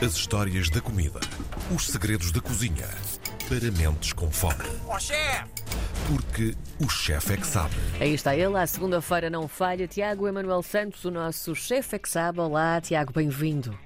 As histórias da comida. Os segredos da cozinha. Para mentes com fome. Ó chefe! Porque o chefe é que sabe. Aí está ele, à segunda-feira não falha. Tiago Emanuel Santos, o nosso chefe é que sabe. Olá, Tiago, bem-vindo.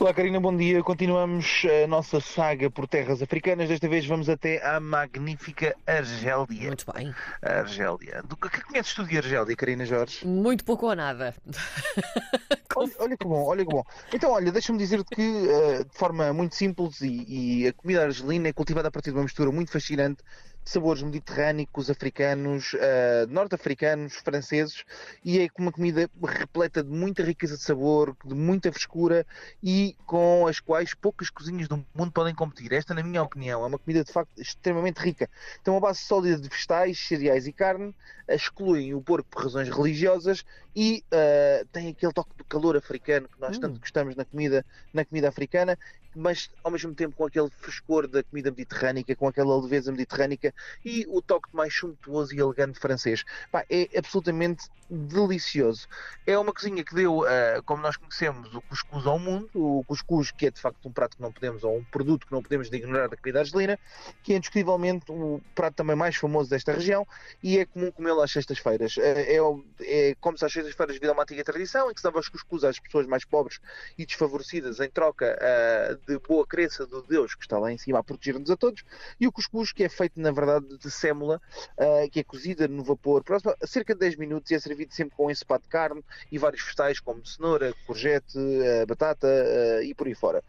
Olá, Karina, bom dia. Continuamos a nossa saga por terras africanas. Desta vez vamos até à magnífica Argélia. Muito bem. A Argélia. Do que que conheces tu de Argélia, Karina Jorge? Muito pouco ou nada. Olha, olha que bom, olha que bom. Então, olha, deixa-me dizer-te que, eh, de forma muito simples, e, e a comida argelina é cultivada a partir de uma mistura muito fascinante sabores mediterrânicos, africanos, eh, norte-africanos, franceses, e é uma comida repleta de muita riqueza de sabor, de muita frescura e com as quais poucas cozinhas do mundo podem competir. Esta, na minha opinião, é uma comida de facto extremamente rica. Tem uma base sólida de vegetais, cereais e carne, excluem o porco por razões religiosas e eh, tem aquele toque de calor africano que nós tanto gostamos na comida, na comida africana, mas ao mesmo tempo com aquele frescor da comida mediterrânica, com aquela leveza mediterrânica e o toque mais sumptuoso e elegante francês. Pá, é absolutamente delicioso. É uma cozinha que deu, eh, como nós conhecemos, o cuscuz ao mundo, o cuscuz que é de facto um prato que não podemos, ou um produto que não podemos ignorar da comida argelina, que é indiscutivelmente o prato também mais famoso desta região e é comum comê-lo às sextas-feiras. Eh, É, é como se às sextas-feiras devido uma antiga tradição em que se dava os cuscuz às pessoas mais pobres e desfavorecidas em troca eh, de boa crença do Deus que está lá em cima a proteger-nos a todos, e o cuscuz que é feito na verdade de sémula, eh, que é cozida no vapor por cerca de 10 minutos e é servido sempre com ensopado de carne e vários vegetais como cenoura, courgette, eh, batata eh, e por aí fora.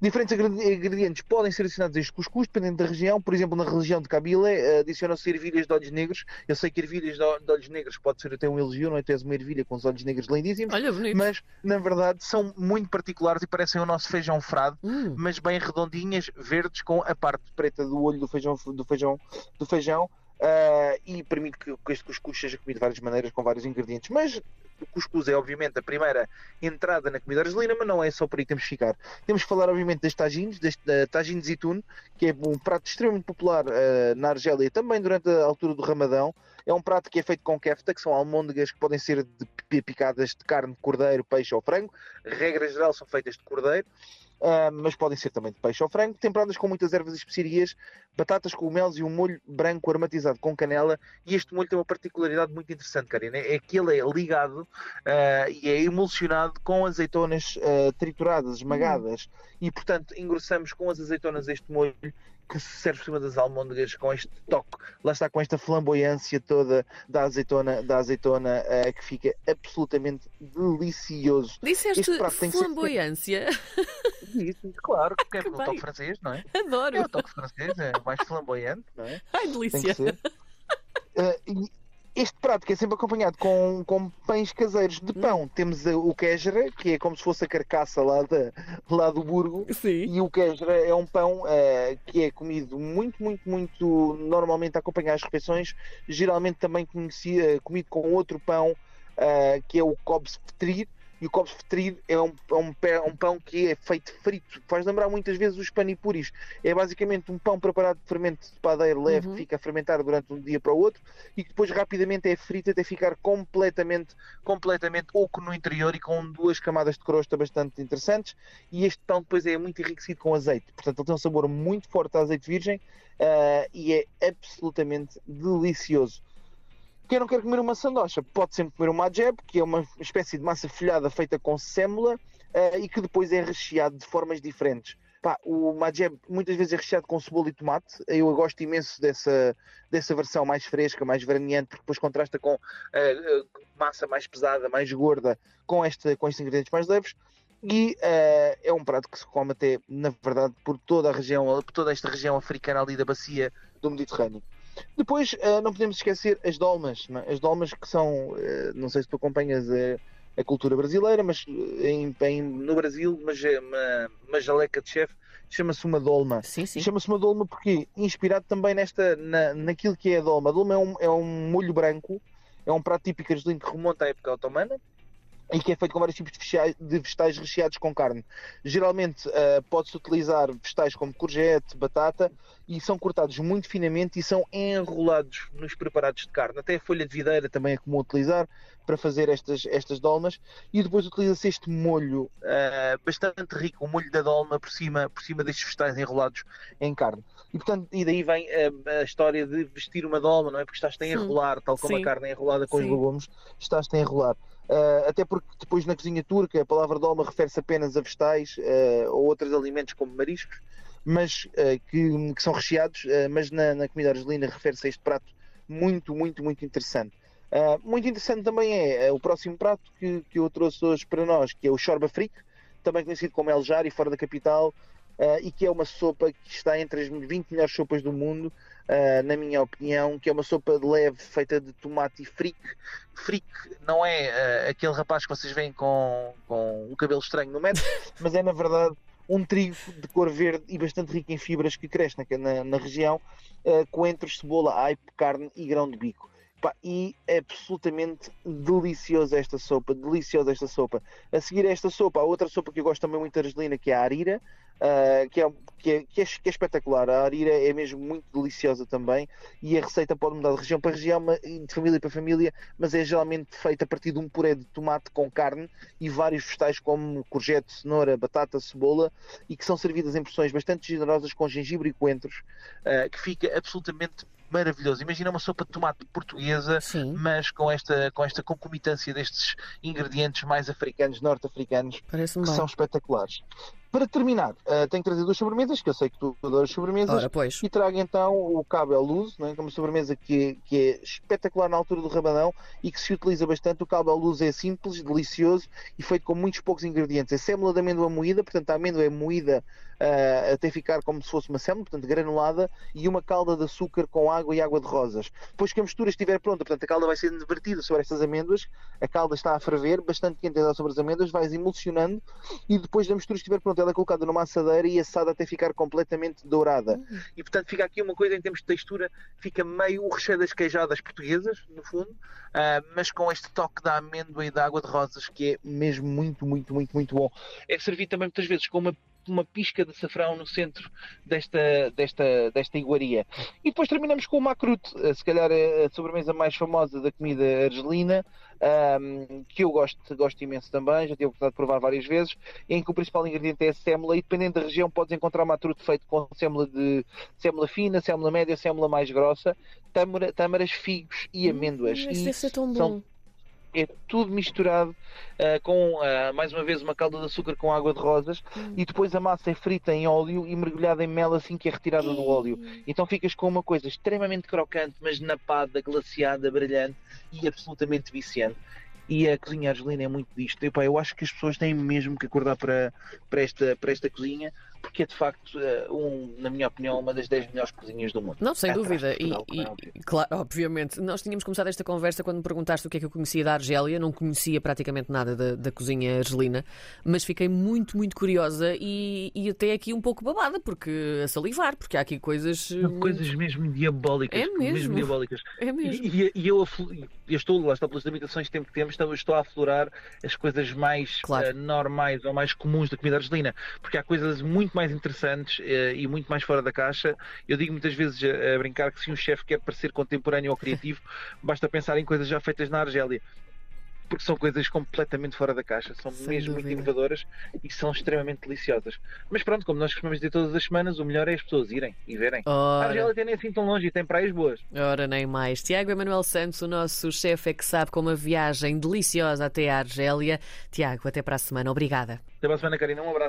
Diferentes ingredientes podem ser adicionados a este cuscuz, dependendo da região. Por exemplo, na região de Kabyle, eh, adicionam-se ervilhas de olhos negros. Eu sei que ervilhas de olhos negros pode ser até um elogio, não é? Tens uma ervilha com os olhos negros lindíssimos. Olha, bonito. Mas, na verdade, são muito particulares e parecem o nosso feijão frado, Hum, mas bem redondinhas, verdes, com a parte preta do olho do feijão, do feijão, do feijão ah, e permite que, que este cuscuz seja comido de várias maneiras, com vários ingredientes. Mas o cuscuz é, obviamente, a primeira entrada na comida argelina, mas não é só por aí que temos que ficar. Temos que falar, obviamente, das tagines, deste uh, tagine de zitun, que é um prato extremamente popular ah, na Argélia, também durante a altura do Ramadão. É um prato que é feito com kefta, que são almôndegas que podem ser de pi- picadas de carne de cordeiro, peixe ou frango. Regra geral são feitas de cordeiro. Ah, mas podem ser também de peixe ou frango, temperadas com muitas ervas e especiarias, batatas, cogumelos e um molho branco aromatizado com canela. E este molho tem uma particularidade muito interessante, Karina, é que ele é ligado ah, e é emulsionado com azeitonas ah, trituradas, esmagadas, e portanto engrossamos com as azeitonas este molho que se serve por cima das almôndegas com este toque, lá está com esta flamboyância toda da azeitona, da azeitona ah, que fica absolutamente delicioso. Disseste que ser- flamboyância. Isso, claro, porque é Que o bem. toque francês, não é? Adoro. É o toque francês, é mais flamboyante, não é? Ai, delícia. e este prato que é sempre acompanhado com, com pães caseiros de pão. Temos ah, o quejra, que é como se fosse a carcaça lá, da, lá do burgo. Sim. E o quejra é um pão ah, que é comido muito, muito, muito normalmente a acompanhar as refeições. Geralmente também conhecia, comido com outro pão ah, que é o cobs fetrir. E o cobs fetrir é um, é um, pé- um pão que é feito frito. Faz lembrar muitas vezes os panipuris. É basicamente um pão preparado de fermento de padeiro leve Uhum. que fica a fermentar durante um dia para o outro e que depois rapidamente é frito até ficar completamente, completamente oco no interior e com duas camadas de crosta bastante interessantes. E este pão depois é muito enriquecido com azeite. Portanto, ele tem um sabor muito forte a azeite virgem ah, e é absolutamente delicioso. Quem não quer comer uma sandocha pode sempre comer uma adjeb, que é uma espécie de massa folhada feita com sêmola ah, e que depois é recheado de formas diferentes. Pá, o Mageb muitas vezes é recheado com cebola e tomate. Eu gosto imenso dessa, dessa versão mais fresca, mais veraneante, porque depois contrasta com ah, massa mais pesada, mais gorda, com, esta, com estes ingredientes mais leves. E ah, é um prato que se come até, na verdade, por toda a região, por toda esta região africana ali da bacia do Mediterrâneo. Depois, ah, não podemos esquecer as dolmas. é? As dolmas que são, ah, não sei se tu acompanhas a, a cultura brasileira, mas eh, em, em- no Brasil, mas uma, uma jaleca de chefe chama-se uma dolma. Chama-se uma dolma porque inspirado também nesta, na, naquilo que é a dolma. A dolma é um, é um molho branco, é um prato típico argelino que remonta à época otomana e que é feito com vários tipos de vegetais, de vegetais recheados com carne. Geralmente uh, pode-se utilizar vegetais como courgette, batata e são cortados muito finamente e são enrolados nos preparados de carne. Até a folha de videira também é comum utilizar para fazer estas, estas dolmas e depois utiliza-se este molho uh, bastante rico, o molho da dolma por cima, por cima destes vegetais enrolados em carne. E portanto, e daí vem a, a história de vestir uma dolma, não é? Porque estás-te a enrolar, tal como Sim. a carne é enrolada com Sim. os legumes, estás-te a enrolar. Uh, até porque depois na cozinha turca a palavra dolma refere-se apenas a vegetais uh, ou outros alimentos como mariscos, mas uh, que, que, são recheados, mas na, na comida argelina refere-se a este prato muito, muito, muito interessante. muito interessante também é o próximo prato que, que eu trouxe hoje para nós, que é o Shorba Frik, também conhecido como El Jari, fora da capital, e que é uma sopa que está entre as 20 melhores sopas do mundo, uh, na minha opinião, que é uma sopa de leve feita de tomate e fric. Fric não é uh, aquele rapaz que vocês veem com, com um cabelo estranho no metro, mas é na verdade um trigo de cor verde e bastante rico em fibras que cresce na, na, na região, uh, coentros, cebola, aipo, carne e grão de bico. Pá, e é absolutamente deliciosa esta sopa, deliciosa esta sopa. A seguir a esta sopa, há outra sopa que eu gosto também muito da argelina, que é a arira, uh, que, é, que, é, que, é, que, é, espetacular. A arira é mesmo muito deliciosa também e a receita pode mudar de região para região, de família para família, mas é geralmente feita a partir de um puré de tomate com carne e vários vegetais como courgette, cenoura, batata, cebola e que são servidas em porções bastante generosas com gengibre e coentros, uh, que fica absolutamente maravilhoso. Imagina uma sopa de tomate portuguesa, Sim. mas com esta, com esta concomitância destes ingredientes mais africanos, norte-africanos, que bem. são espetaculares. Para terminar, uh, tenho que trazer duas sobremesas, que eu sei que tu adoras sobremesas. Ora, pois. E trago então o Cabel Luz, né, que é uma sobremesa que, que é espetacular na altura do rabadão e que se utiliza bastante. O Cabel Luz é simples, delicioso e feito com muitos poucos ingredientes. É sêmula de amêndoa moída, portanto a amêndoa é moída uh, até ficar como se fosse uma sêmula, portanto granulada, e uma calda de açúcar com água e água de rosas. Depois que a mistura estiver pronta, portanto a calda vai ser divertida sobre estas amêndoas, a calda está a ferver, bastante quente sobre as amêndoas, vais emulsionando e depois da mistura estiver pronta, ela é colocada numa assadeira e assada até ficar completamente dourada. Uhum. E portanto fica aqui uma coisa em termos de textura, fica meio o recheio das queijadas portuguesas, no fundo, uh, mas com este toque da amêndoa e da água de rosas que é mesmo muito, muito, muito, muito bom. É servido também muitas vezes com uma uma pisca de açafrão no centro desta, desta, desta iguaria. E depois terminamos com o macrute, eh, se calhar a sobremesa mais famosa da comida argelina, um, que eu gosto, gosto imenso também, já tive a oportunidade de provar várias vezes, em que o principal ingrediente é a sémula e dependendo da região podes encontrar macrute feito com sémula de sémula fina, sémula média, sémula mais grossa, tâmara, tâmaras, figos e hum, amêndoas. Hum, isso deve ser tão bom. São, é tudo misturado uh, com, uh, mais uma vez, uma calda de açúcar com água de rosas hum. e depois a massa é frita em óleo e mergulhada em mel assim que é retirada do óleo. Então ficas com uma coisa extremamente crocante, mas napada, glaciada, brilhante e absolutamente viciante e a cozinha argelina é muito disto. Pá, eu acho que as pessoas têm mesmo que acordar para, para, esta, para esta cozinha, porque é de facto, eh, um, na minha opinião, uma das 10 melhores cozinhas do mundo. Não, sem é dúvida. E, e, claro, obviamente, nós tínhamos começado esta conversa quando me perguntaste o que é que eu conhecia da Argélia, não conhecia praticamente nada da, da cozinha argelina, mas fiquei muito, muito curiosa e, e, até aqui um pouco babada, porque a salivar, porque há aqui coisas. Coisas mesmo diabólicas. É mesmo. mesmo diabólicas. É mesmo. E, e eu, eu estou, lá está pelas limitações de tempo que temos, então estou a aflorar as coisas mais claro. uh, normais ou mais comuns da comida argelina, porque há coisas muito mais interessantes uh, e muito mais fora da caixa. Eu digo muitas vezes a, a brincar que se um chefe quer parecer contemporâneo ou criativo, basta pensar em coisas já feitas na Argélia porque são coisas completamente fora da caixa, são Sem mesmo dúvida. muito inovadoras e são extremamente deliciosas. Mas pronto, como nós costumamos dizer todas as semanas, o melhor é as pessoas irem e verem. Ora. A Argélia tem nem assim tão longe e tem praias boas. Ora, nem mais. Tiago Emanuel Santos, o nosso chefe é que sabe com uma viagem deliciosa até a Argélia. Tiago, até para a semana. Obrigada. Até para a semana, Karina. Um abraço.